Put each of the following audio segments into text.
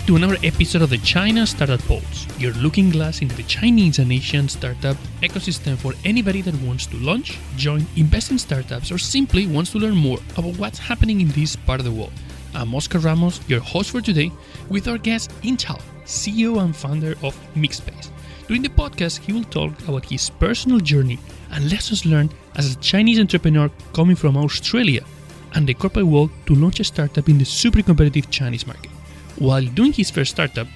back to another episode of the China Startup Pulse, your looking glass into the Chinese and Asian startup ecosystem for anybody that wants to launch, join, invest in startups, or simply wants to learn more about what's happening in this part of the world. I'm Oscar Ramos, your host for today, with our guest Intao, CEO and founder of Mixspace. During the podcast, he will talk about his personal journey and lessons learned as a Chinese entrepreneur coming from Australia and the corporate world to launch a startup in the super competitive Chinese market. While doing his first startup,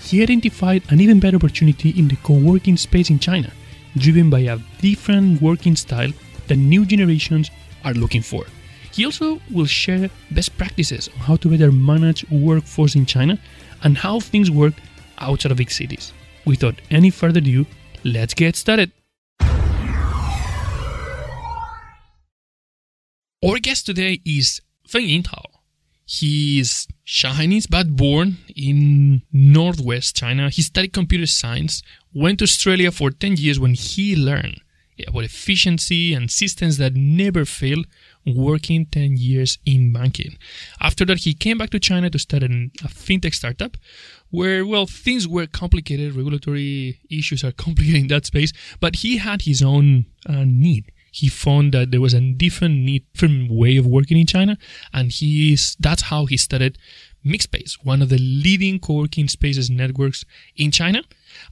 he identified an even better opportunity in the co working space in China, driven by a different working style that new generations are looking for. He also will share best practices on how to better manage workforce in China and how things work outside of big cities. Without any further ado, let's get started. Our guest today is Feng Yintao. He is Chinese but born in northwest China. He studied computer science, went to Australia for 10 years when he learned about efficiency and systems that never fail working 10 years in banking. After that, he came back to China to start an, a fintech startup where, well, things were complicated. Regulatory issues are complicated in that space, but he had his own uh, need he found that there was a different need, different way of working in China, and he's that's how he started Mixspace, one of the leading co-working spaces networks in China,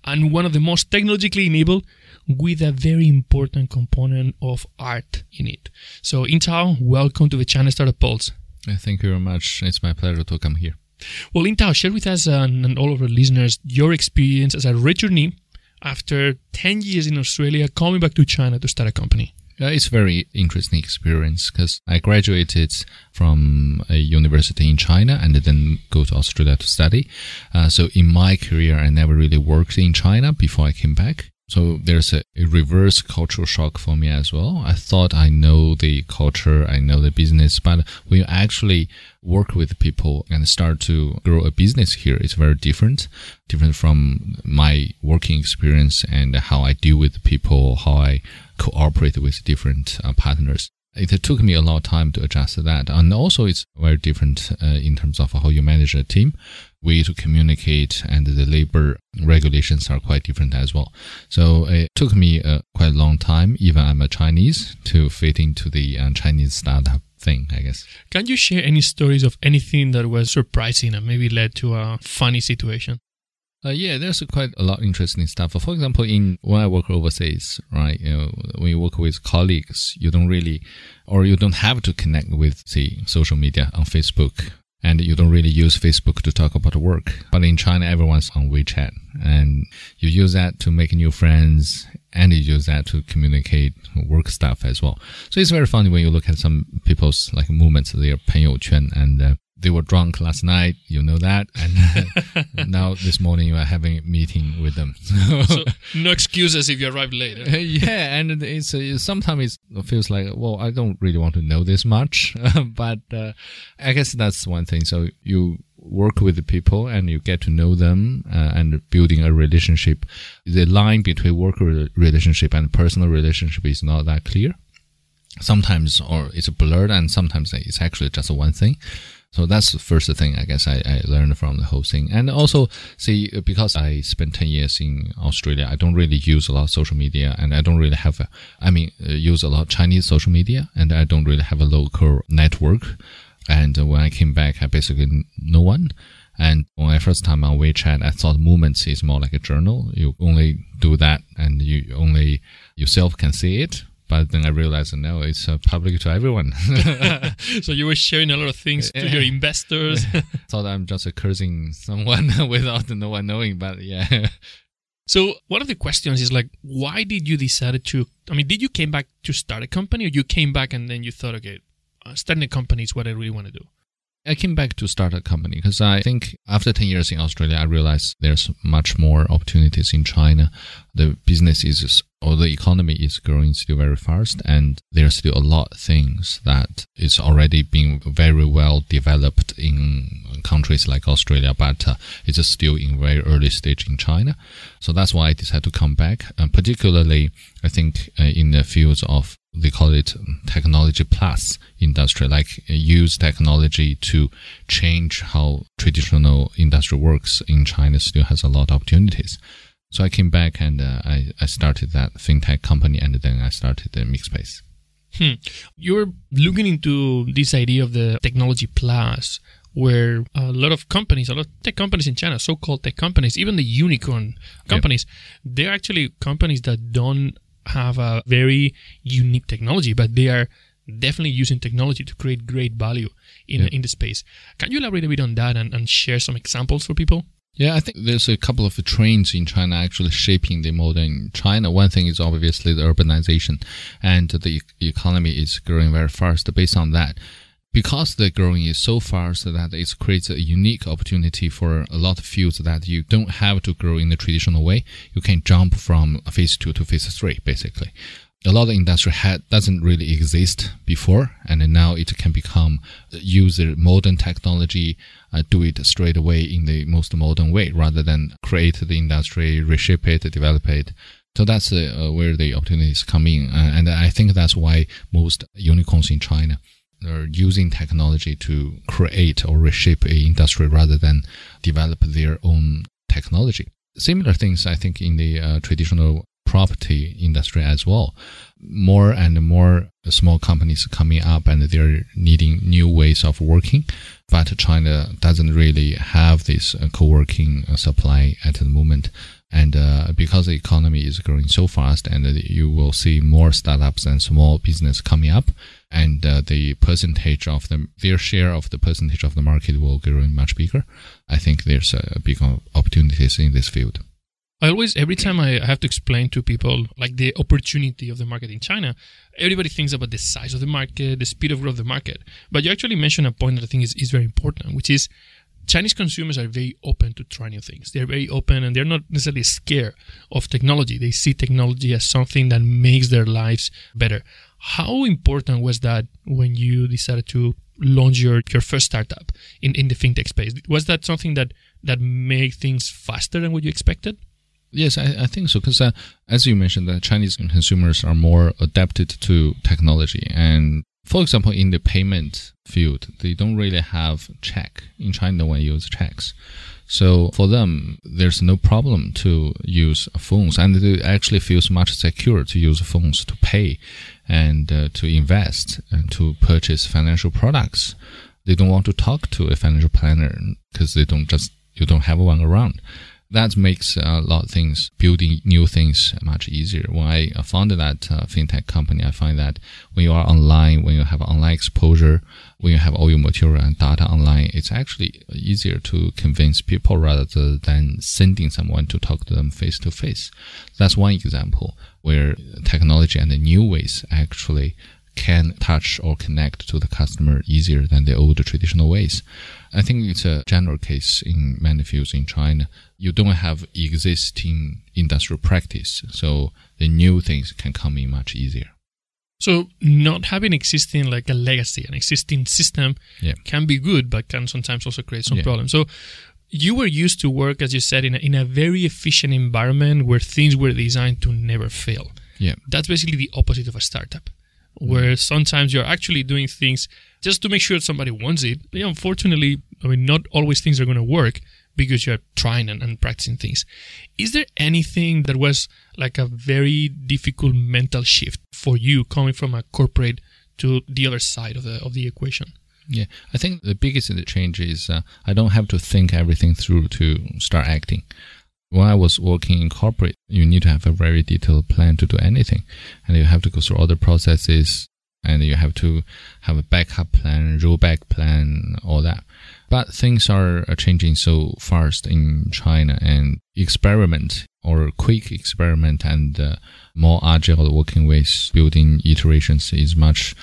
and one of the most technologically enabled with a very important component of art in it. So, Intao, welcome to the China Startup Pulse. Uh, thank you very much. It's my pleasure to come here. Well, Intao, share with us uh, and, and all of our listeners your experience as a returnee after 10 years in Australia, coming back to China to start a company. Uh, it's very interesting experience because I graduated from a university in China and then go to Australia to study. Uh, so in my career, I never really worked in China before I came back. So there's a, a, reverse cultural shock for me as well. I thought I know the culture, I know the business, but when you actually work with people and start to grow a business here, it's very different, different from my working experience and how I deal with people, how I cooperate with different uh, partners. It took me a lot of time to adjust that. And also it's very different uh, in terms of how you manage a team, way to communicate and the labor regulations are quite different as well. So it took me uh, quite a long time, even I'm a Chinese, to fit into the uh, Chinese startup thing, I guess. Can you share any stories of anything that was surprising and maybe led to a funny situation? Uh, yeah, there's quite a lot interesting stuff. For example, in when I work overseas, right, you know, when you work with colleagues, you don't really, or you don't have to connect with the social media on Facebook, and you don't really use Facebook to talk about work. But in China, everyone's on WeChat, and you use that to make new friends, and you use that to communicate work stuff as well. So it's very funny when you look at some people's like moments, their 朋友圈, and uh, they were drunk last night. You know that, and now this morning you are having a meeting with them. so no excuses if you arrive late. yeah, and it's uh, sometimes it feels like well, I don't really want to know this much, but uh, I guess that's one thing. So you work with the people and you get to know them uh, and building a relationship. The line between work relationship and personal relationship is not that clear. Sometimes, or it's blurred, and sometimes it's actually just one thing. So that's the first thing I guess I, I learned from the whole thing. And also, see, because I spent 10 years in Australia, I don't really use a lot of social media and I don't really have, a, I mean, uh, use a lot of Chinese social media and I don't really have a local network. And when I came back, I basically no one. And when I first time on WeChat, I thought Moments is more like a journal. You only do that and you only yourself can see it. But then I realized, no, it's uh, public to everyone. so you were sharing a lot of things to your investors. Thought I'm just cursing someone without no one knowing, but yeah. So one of the questions is like, why did you decide to? I mean, did you came back to start a company, or you came back and then you thought, okay, uh, starting a company is what I really want to do? I came back to start a company because I think after 10 years in Australia, I realized there's much more opportunities in China. The business is or the economy is growing still very fast and there's still a lot of things that is already being very well developed in countries like Australia, but uh, it's still in very early stage in China. So that's why I decided to come back, and particularly I think uh, in the fields of they call it technology plus industry, like uh, use technology to change how traditional industry works in China still has a lot of opportunities. So I came back and uh, I, I started that fintech company and then I started the MixSpace. Hmm. You're looking into this idea of the technology plus, where a lot of companies, a lot of tech companies in China, so-called tech companies, even the unicorn companies, yep. they're actually companies that don't have a very unique technology, but they are definitely using technology to create great value in, yeah. in the space. Can you elaborate a bit on that and, and share some examples for people? Yeah, I think there's a couple of trends in China actually shaping the modern China. One thing is obviously the urbanization, and the economy is growing very fast. Based on that, because the growing is so fast that it creates a unique opportunity for a lot of fields that you don't have to grow in the traditional way. You can jump from phase two to phase three, basically a lot of industry had doesn't really exist before, and now it can become use modern technology, uh, do it straight away in the most modern way, rather than create the industry, reshape it, develop it. So that's uh, where the opportunities come in, uh, and I think that's why most unicorns in China are using technology to create or reshape a industry rather than develop their own technology. Similar things, I think, in the uh, traditional property industry as well. More and more small companies coming up and they're needing new ways of working. But China doesn't really have this uh, co-working uh, supply at the moment. And uh, because the economy is growing so fast, and you will see more startups and small business coming up, and uh, the percentage of them, their share of the percentage of the market will grow much bigger. I think there's a big opportunities in this field. I always, every time I have to explain to people like the opportunity of the market in China, everybody thinks about the size of the market, the speed of growth of the market. But you actually mentioned a point that I think is, is very important, which is Chinese consumers are very open to try new things. They're very open and they're not necessarily scared of technology. They see technology as something that makes their lives better. How important was that when you decided to launch your, your first startup in, in the fintech space? Was that something that, that made things faster than what you expected? Yes, I, I think so. Because uh, as you mentioned, the Chinese consumers are more adapted to technology. And for example, in the payment field, they don't really have check. In China, when you use checks. So for them, there's no problem to use phones, and it actually feels much secure to use phones to pay and uh, to invest and to purchase financial products. They don't want to talk to a financial planner because they don't just you don't have one around that makes a lot of things, building new things much easier. When I founded that uh, fintech company, I find that when you are online, when you have online exposure, when you have all your material and data online, it's actually easier to convince people rather than sending someone to talk to them face to face. That's one example where technology and the new ways actually can touch or connect to the customer easier than the old traditional ways. I think it's a general case in many fields in China. You don't have existing industrial practice, so the new things can come in much easier. So not having existing like a legacy, an existing system yeah. can be good, but can sometimes also create some yeah. problems. So you were used to work, as you said, in a, in a very efficient environment where things were designed to never fail. Yeah. That's basically the opposite of a startup where sometimes you're actually doing things just to make sure somebody wants it. But unfortunately, I mean, not always things are going to work because you're trying and, and, practicing things. Is there anything that was like a very difficult mental shift for you coming from a corporate to the other side of the of the equation? Yeah, I think the biggest change is uh, I don't have to think everything through to start acting when I was working in corporate, you need to have a very detailed plan to do anything. And you have to go through all the processes and you have to have a backup plan, rollback plan, all that. But things are changing so fast in China and experiment or quick experiment and uh, more agile working ways, building iterations is much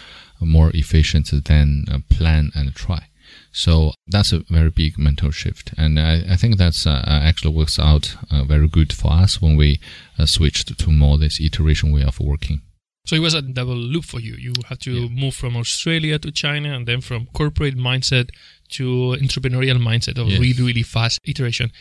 more efficient than plan and try. So that's a very big mental shift. And I, I think that's uh, actually works out uh, very good for us when we uh, switched to more this iteration way of working. So it was a double loop for you. You had to yeah. move from Australia to China and then from corporate mindset to entrepreneurial mindset of yes. really, really fast iteration.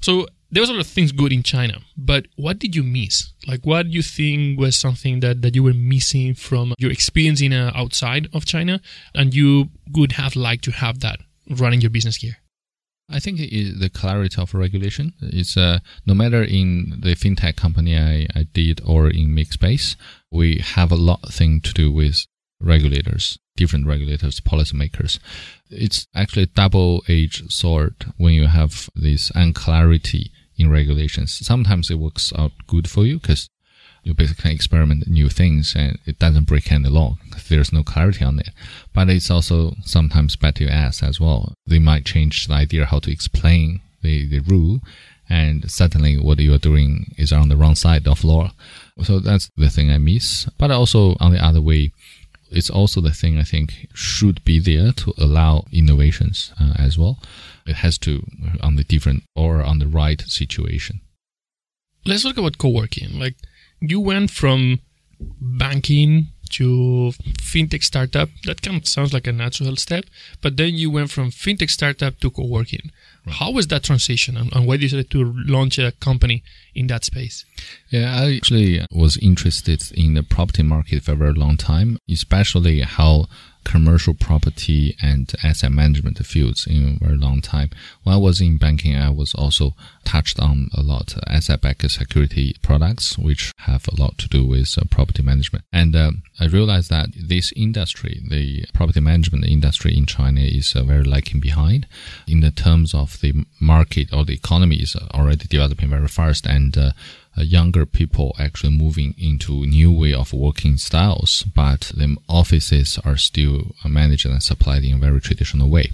So there was a lot of things good in China, but what did you miss? Like, what do you think was something that, that you were missing from your experience in uh, outside of China, and you would have liked to have that running your business here? I think the clarity of regulation. is uh, no matter in the fintech company I, I did or in MixSpace, we have a lot of thing to do with regulators, different regulators, policymakers. It's actually a double-edged sword when you have this unclarity in regulations. Sometimes it works out good for you because you basically experiment new things and it doesn't break any law. There's no clarity on it. But it's also sometimes bad to ask as well. They might change the idea how to explain the, the rule and suddenly what you're doing is on the wrong side of law. So that's the thing I miss. But also on the other way, it's also the thing I think should be there to allow innovations uh, as well. It has to uh, on the different or on the right situation. Let's talk about co-working. Like you went from banking to fintech startup. That kind of sounds like a natural step, but then you went from fintech startup to co-working. How was that transition, and, and why did you decide to launch a company in that space? Yeah, I actually was interested in the property market for a very long time, especially how commercial property and asset management fields in a very long time. When I was in banking, I was also touched on a lot asset-backed security products, which have a lot to do with uh, property management. And uh, I realized that this industry, the property management industry in China, is uh, very lagging behind in the terms of the market or the economy is already developing very fast and uh, younger people actually moving into new way of working styles, but the offices are still managed and supplied in a very traditional way.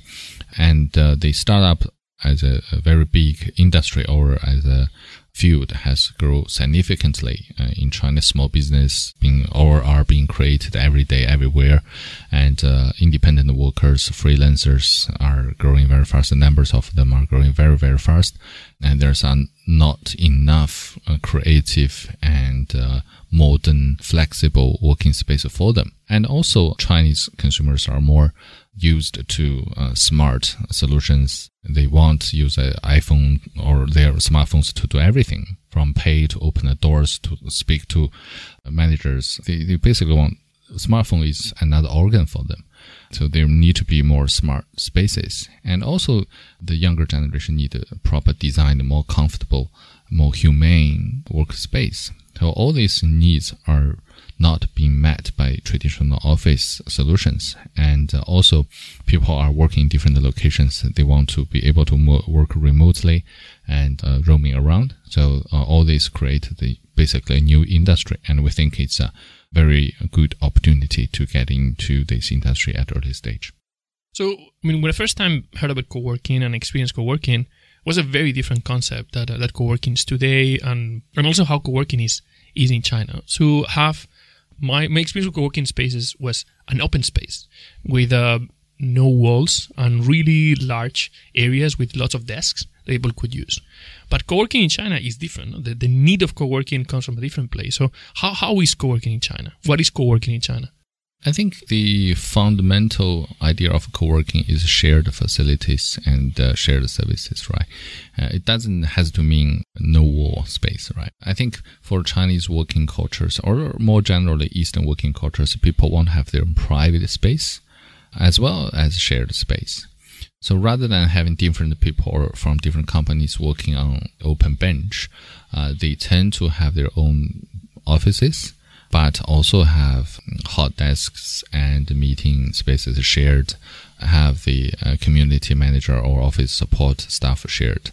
And uh, the startup as a, a, very big industry or as a field has grown significantly uh, in China. Small business being or are being created every day, everywhere, and uh, independent workers, freelancers are growing very fast. The numbers of them are growing very, very fast, and there's an, not enough uh, creative and uh, modern, flexible working space for them. And also, Chinese consumers are more used to uh, smart solutions. They want to use an iPhone or their smartphones to do everything from pay to open the doors to speak to managers. They, they basically want smartphone is another organ for them. So there need to be more smart spaces. And also the younger generation need a proper design, more comfortable, more humane workspace. So all these needs are not being met by traditional office solutions. And uh, also, people are working in different locations. They want to be able to work remotely and uh, roaming around. So uh, all this create the basically a new industry, and we think it's a very good opportunity to get into this industry at early stage. So, I mean, when I first time heard about co-working and experienced co-working, was a very different concept that uh, that co-working is today, and and also how co-working is is in China. So have my, my experience with co-working spaces was an open space with uh, no walls and really large areas with lots of desks people could use. But co-working in China is different. The, the need of co-working comes from a different place. So how, how is co-working in China? What is co-working in China? I think the fundamental idea of co-working is shared facilities and uh, shared services, right? Uh, it doesn't has to mean no wall space, right? I think for Chinese working cultures or more generally Eastern working cultures, people want to have their own private space as well as shared space. So rather than having different people from different companies working on open bench, uh, they tend to have their own offices but also have hot desks and meeting spaces shared, have the uh, community manager or office support staff shared.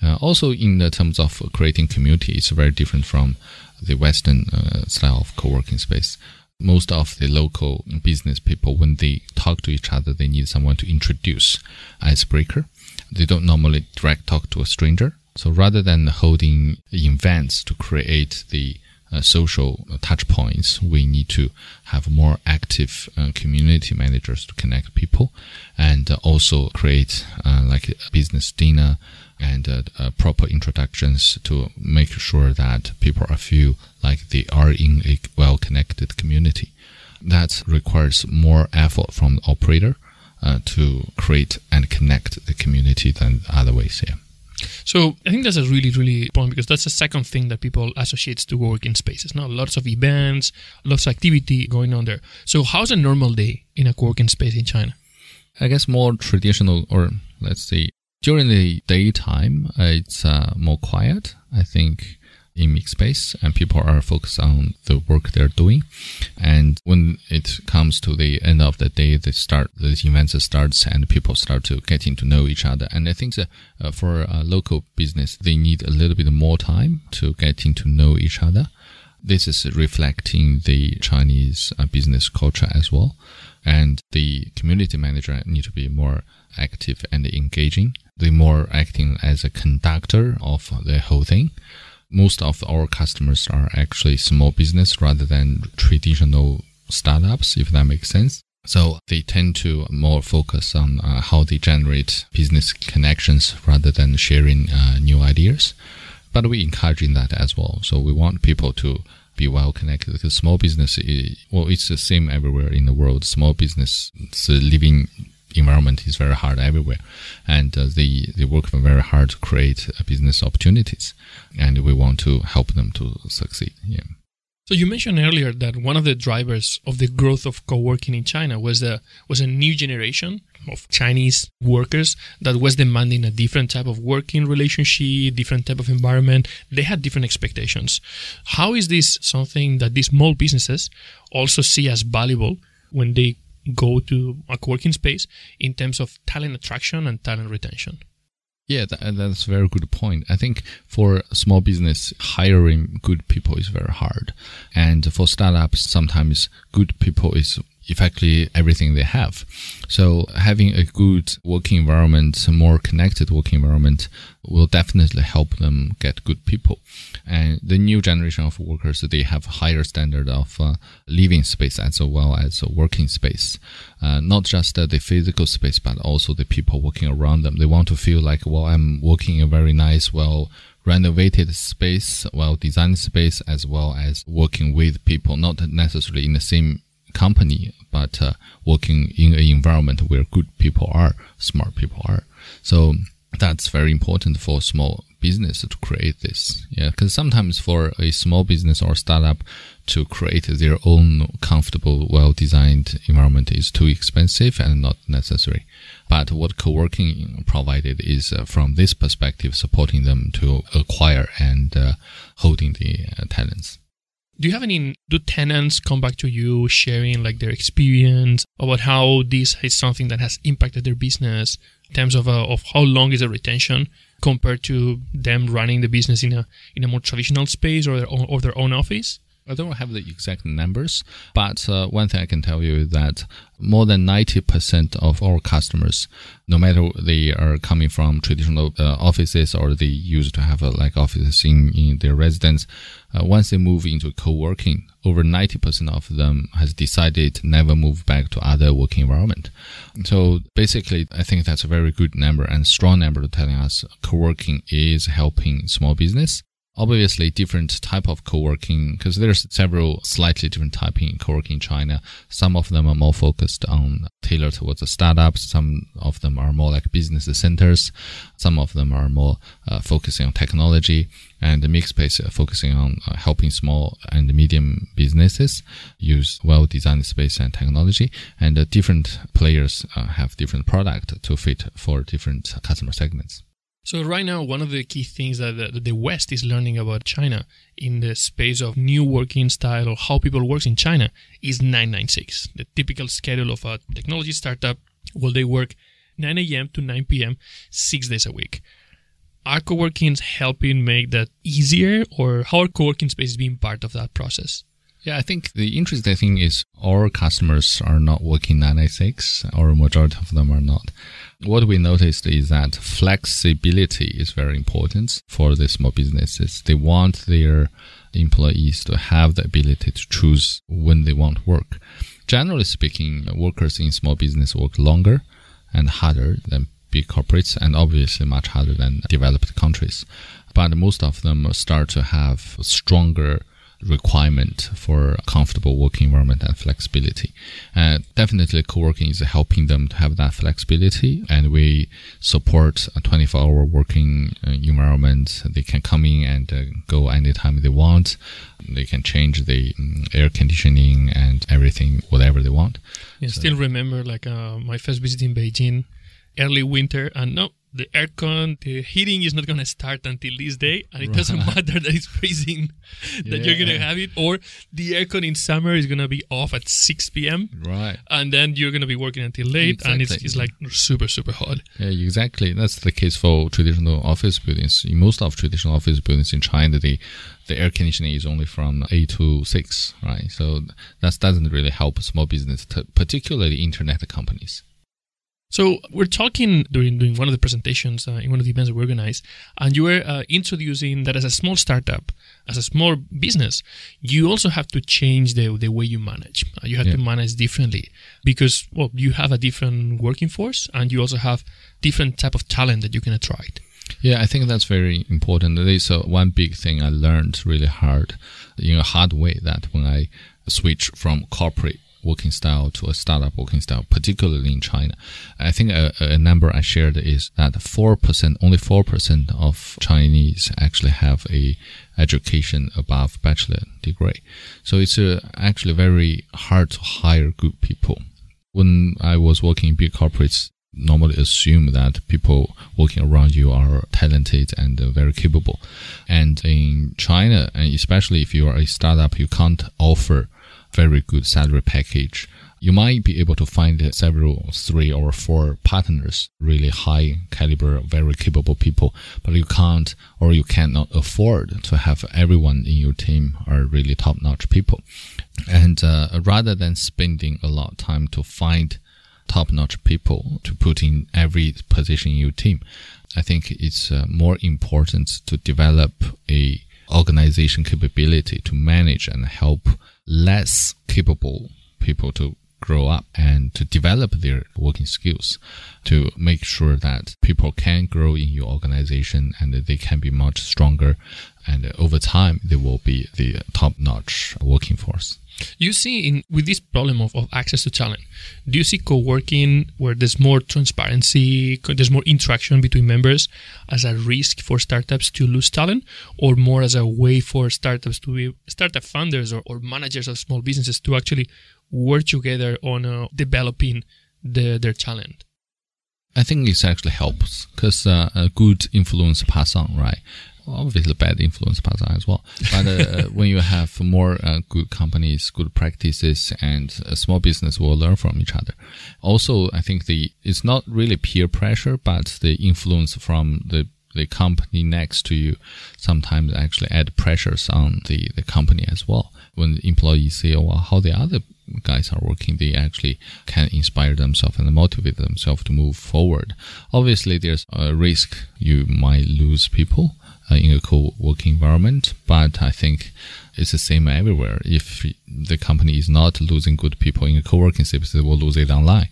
Uh, also, in the terms of creating community, it's very different from the Western uh, style of co-working space. Most of the local business people, when they talk to each other, they need someone to introduce icebreaker. They don't normally direct talk to a stranger. So rather than holding events to create the uh, social touch points, we need to have more active uh, community managers to connect people and uh, also create uh, like a business dinner and uh, uh, proper introductions to make sure that people are feel like they are in a well connected community. That requires more effort from the operator to create and connect the community than other ways. Yeah. So I think that's a really, really important because that's the second thing that people associate to working spaces. Now, lots of events, lots of activity going on there. So how's a normal day in a working space in China? I guess more traditional, or let's say during the daytime, it's uh, more quiet. I think in MixSpace and people are focused on the work they're doing. And when it comes to the end of the day, they start, the events starts and people start to getting to know each other. And I think that uh, for a local business, they need a little bit more time to getting to know each other. This is reflecting the Chinese uh, business culture as well. And the community manager need to be more active and engaging. They more acting as a conductor of the whole thing most of our customers are actually small business rather than traditional startups, if that makes sense. So they tend to more focus on uh, how they generate business connections rather than sharing uh, new ideas. But we encouraging that as well. So we want people to be well connected because small business, is, well, it's the same everywhere in the world. Small business, living environment is very hard everywhere, and uh, they they work very hard to create uh, business opportunities, and we want to help them to succeed. Yeah. So you mentioned earlier that one of the drivers of the growth of co-working in China was the was a new generation of Chinese workers that was demanding a different type of working relationship, different type of environment. They had different expectations. How is this something that these small businesses also see as valuable when they go to a working space in terms of talent attraction and talent retention. Yeah, that, that's a very good point. I think for small business, hiring good people is very hard. And for startups, sometimes good people is effectively everything they have. So having a good working environment, a more connected working environment will definitely help them get good people. And the new generation of workers, they have higher standard of uh, living space as well as working space. Uh, not just uh, the physical space, but also the people working around them. They want to feel like, well, I'm working in a very nice, well, renovated space, well designed space, as well as working with people, not necessarily in the same company, but uh, working in an environment where good people are, smart people are. So that's very important for small business to create this. Yeah, because sometimes for a small business or startup to create their own comfortable, well-designed environment is too expensive and not necessary. But what co-working provided is uh, from this perspective, supporting them to acquire and uh, holding the uh, talents do you have any do tenants come back to you sharing like their experience about how this is something that has impacted their business in terms of uh, of how long is the retention compared to them running the business in a in a more traditional space or their own, or their own office I don't have the exact numbers, but uh, one thing I can tell you is that more than 90% of our customers, no matter they are coming from traditional uh, offices or they used to have uh, like offices in, in their residence, uh, once they move into co-working, over 90% of them has decided never move back to other working environment. So basically, I think that's a very good number and strong number telling us co-working is helping small business obviously different type of co-working because there's several slightly different type in co-working in China. Some of them are more focused on tailored towards the startups. Some of them are more like business centers. Some of them are more uh, focusing on technology and the MixSpace uh, focusing on uh, helping small and medium businesses use well-designed space and technology. And uh, different players uh, have different product to fit for different customer segments. So right now, one of the key things that the, West is learning about China in the space of new working style or how people work in China is 996, the typical schedule of a technology startup. Will they work 9 a.m. to 9 p.m. six days a week? Are co-workings helping make that easier, or how are co-working spaces being part of that process? Yeah, I think the interesting thing is our customers are not working 996, or majority of them are not what we noticed is that flexibility is very important for the small businesses. They want their employees to have the ability to choose when they want to work. Generally speaking, workers in small business work longer and harder than big corporates and obviously much harder than developed countries. But most of them start to have stronger requirement for comfortable working environment and flexibility. Uh, definitely co-working is helping them to have that flexibility and we support a 24 hour working uh, environment. They can come in and uh, go anytime they want. They can change the um, air conditioning and everything, whatever they want. Yeah, so, still remember like uh, my first visit in Beijing, early winter and no, the aircon, the heating is not going to start until this day, and it right. doesn't matter that it's freezing, that yeah. you're going to have it, or the aircon in summer is going to be off at 6 p.m. Right. And then you're going to be working until late, exactly. and it's, it's like super, super hot. Yeah, exactly. That's the case for traditional office buildings. In most of traditional office buildings in China, the the air conditioning is only from 8 to 6, right? So that doesn't really help small business, particularly internet companies. So we're talking during doing one of the presentations uh, in one of the events we organized, and you were uh, introducing that as a small startup, as a small business, you also have to change the the way you manage. Uh, you have yeah. to manage differently because well, you have a different working force, and you also have different type of talent that you can attract. Yeah, I think that's very important. That is uh, one big thing I learned really hard, in a hard way. That when I switch from corporate working style to a startup working style, particularly in China. I think a, a number I shared is that 4%, only 4% of Chinese actually have a education above bachelor degree. So it's actually very hard to hire good people. When I was working in big corporates, normally assume that people working around you are talented and uh, very capable. And in China, and especially if you are a startup, you can't offer very good salary package, you might be able to find several, three or four partners, really high caliber, very capable people, but you can't or you cannot afford to have everyone in your team are really top notch people. And uh, rather than spending a lot of time to find top notch people to put in every position in your team, I think it's uh, more important to develop a organization capability to manage and help less capable people to grow up and to develop their working skills to make sure that people can grow in your organization and they can be much stronger and over time they will be the top notch working force. You see in with this problem of, of access to talent do you see co-working where there's more transparency there's more interaction between members as a risk for startups to lose talent or more as a way for startups to be startup founders or, or managers of small businesses to actually work together on uh, developing the, their talent I think it actually helps because uh, a good influence pass on, right? obviously bad influence pass on as well. But uh, when you have more uh, good companies, good practices, and a small business will learn from each other. Also, I think the it's not really peer pressure, but the influence from the the company next to you sometimes actually add pressures on the, the company as well. When employees see, oh, well, how the other guys are working, they actually can inspire themselves and motivate themselves to move forward. Obviously, there's a risk you might lose people uh, in a co-working environment. But I think it's the same everywhere. If the company is not losing good people in a co-working space, they will lose it online.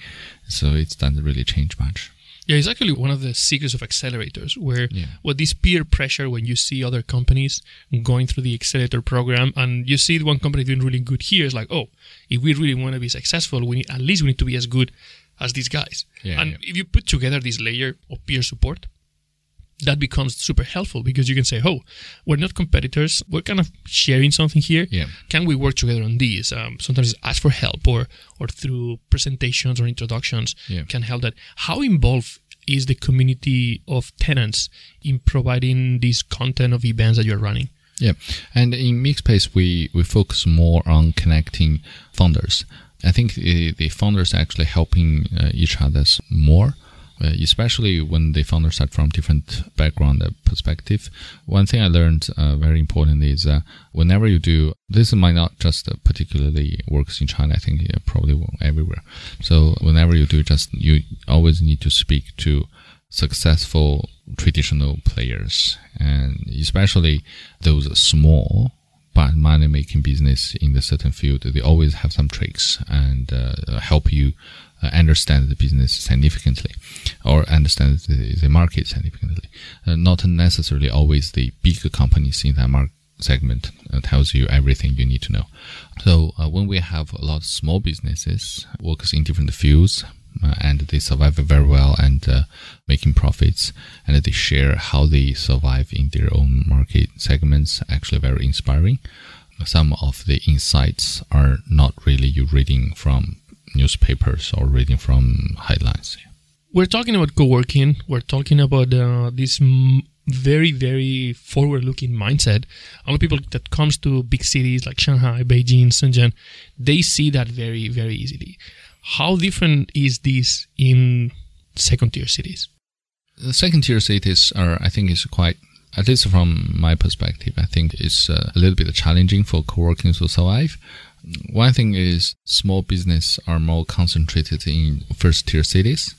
So it doesn't really change much. Yeah, it's actually one of the secrets of accelerators, where yeah. what this peer pressure when you see other companies going through the accelerator program, and you see one company doing really good here, is like, oh, if we really want to be successful, we need, at least we need to be as good as these guys. Yeah, and yeah. if you put together this layer of peer support, that becomes super helpful because you can say, "Oh, we're not competitors. We're kind of sharing something here. Yeah. Can we work together on these?" Um, sometimes ask for help or or through presentations or introductions yeah. can help. That how involved is the community of tenants in providing this content of events that you're running? Yeah, and in MixSpace we we focus more on connecting founders. I think the, the founders actually helping uh, each other more uh, especially when the founders start from different background perspective. One thing I learned uh, very important is uh, whenever you do this might not just particularly works in China. I think it probably everywhere. So whenever you do, just you always need to speak to successful traditional players and especially those small but money making business in the certain field, they always have some tricks and uh, help you uh, understand the business significantly or understand the, the market significantly. Uh, not necessarily always the big companies in that market segment uh, tells you everything you need to know. So uh, when we have a lot of small businesses works in different fields, uh, and they survive very well and uh, making profits and they share how they survive in their own market segments actually very inspiring some of the insights are not really you reading from newspapers or reading from headlines we're talking about co-working we're talking about uh, this m- very very forward looking mindset a lot of people that comes to big cities like shanghai beijing shenzhen they see that very very easily how different is this in second tier cities? The second tier cities are, I think, is quite, at least from my perspective, I think it's uh, a little bit challenging for co-working to survive. One thing is small business are more concentrated in first tier cities.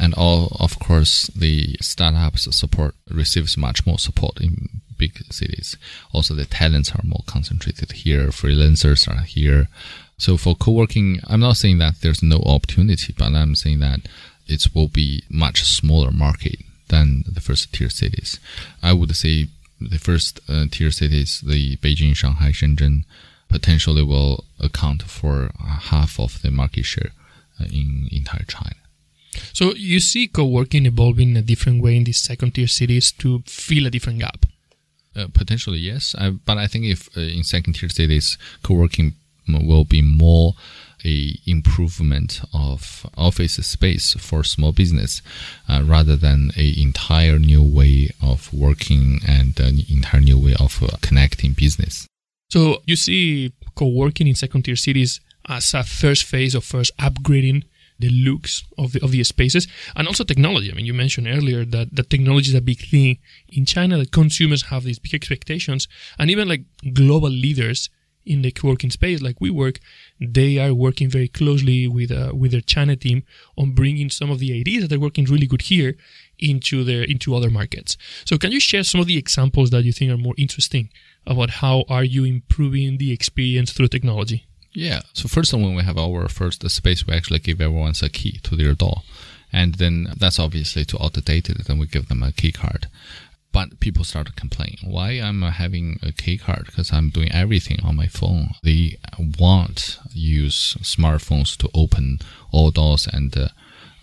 And all, of course, the startups support receives much more support in big cities. Also, the talents are more concentrated here. Freelancers are here. So for co-working, I'm not saying that there's no opportunity, but I'm saying that it will be much smaller market than the first tier cities. I would say the first uh, tier cities, the Beijing, Shanghai, Shenzhen, potentially will account for half of the market share uh, in entire China. So you see co-working evolving in a different way in these second tier cities to fill a different gap. Uh, potentially yes, I, but I think if uh, in second tier cities co-working will be more a improvement of office space for small business uh, rather than a entire new way of working and an entire new way of uh, connecting business. So you see co-working in second tier cities as a first phase of first upgrading the looks of the, of the spaces and also technology. I mean, you mentioned earlier that, that technology is a big thing in China, that consumers have these big expectations and even like global leaders in the co-working space like WeWork they are working very closely with uh, with their china team on bringing some of the ideas that are working really good here into their into other markets so can you share some of the examples that you think are more interesting about how are you improving the experience through technology? Yeah. So first when we have our first space we actually give everyone a key to their door. And then that's obviously too outdated then we give them a key card. But people start to complain. Why I'm having a key card? Because I'm doing everything on my phone. They want use smartphones to open all doors and uh,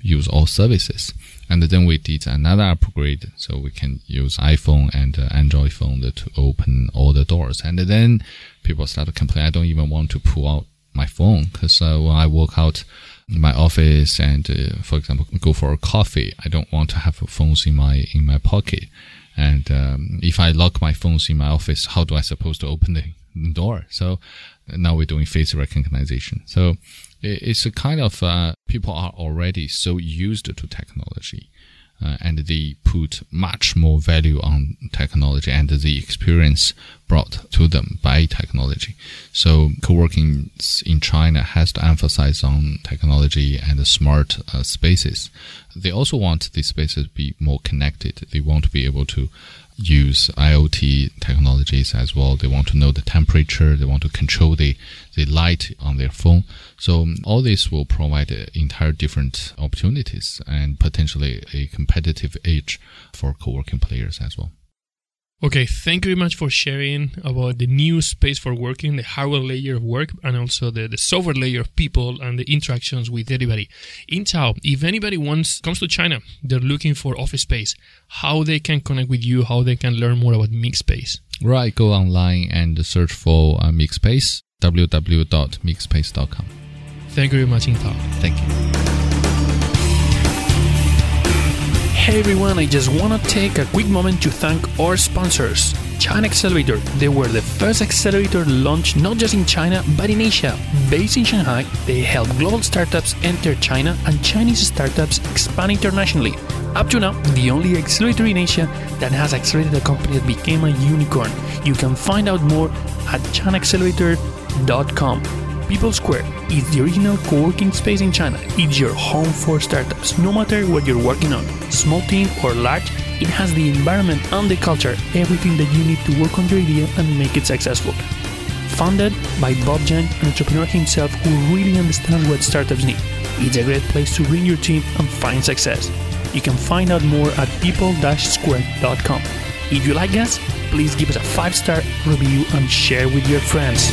use all services. And then we did another upgrade so we can use iPhone and uh, Android phone to open all the doors. And then people start to complain. I don't even want to pull out my phone because uh, when I walk out my office and, uh, for example, go for a coffee, I don't want to have phones in my in my pocket. And um, if I lock my phones in my office, how do I supposed to open the door? So now we're doing face recognition. So it's a kind of uh, people are already so used to technology uh, and they put much more value on technology and the experience brought to them by technology. So co-working in China has to emphasize on technology and smart uh, spaces. They also want these spaces to be more connected. They want to be able to use IoT technologies as well. They want to know the temperature. They want to control the, the light on their phone. So um, all this will provide entire different opportunities and potentially a competitive edge for co-working players as well. Okay, thank you very much for sharing about the new space for working, the hardware layer of work, and also the, the software layer of people and the interactions with everybody. In Tao, if anybody wants comes to China, they're looking for office space, how they can connect with you, how they can learn more about MixSpace. Right, go online and search for uh, MixSpace, www.mixspace.com. Thank you very much, In Tao. Thank you. Hey everyone, I just want to take a quick moment to thank our sponsors. China Accelerator. They were the first accelerator launched not just in China but in Asia. Based in Shanghai, they help global startups enter China and Chinese startups expand internationally. Up to now, the only accelerator in Asia that has accelerated a company that became a unicorn. You can find out more at chinaaccelerator.com. People Square is the original co-working space in China. It's your home for startups, no matter what you're working on, small team or large. It has the environment and the culture, everything that you need to work on your idea and make it successful. Founded by Bob Jung, an entrepreneur himself who really understands what startups need. It's a great place to bring your team and find success. You can find out more at people-square.com. If you like us, please give us a 5-star review and share with your friends.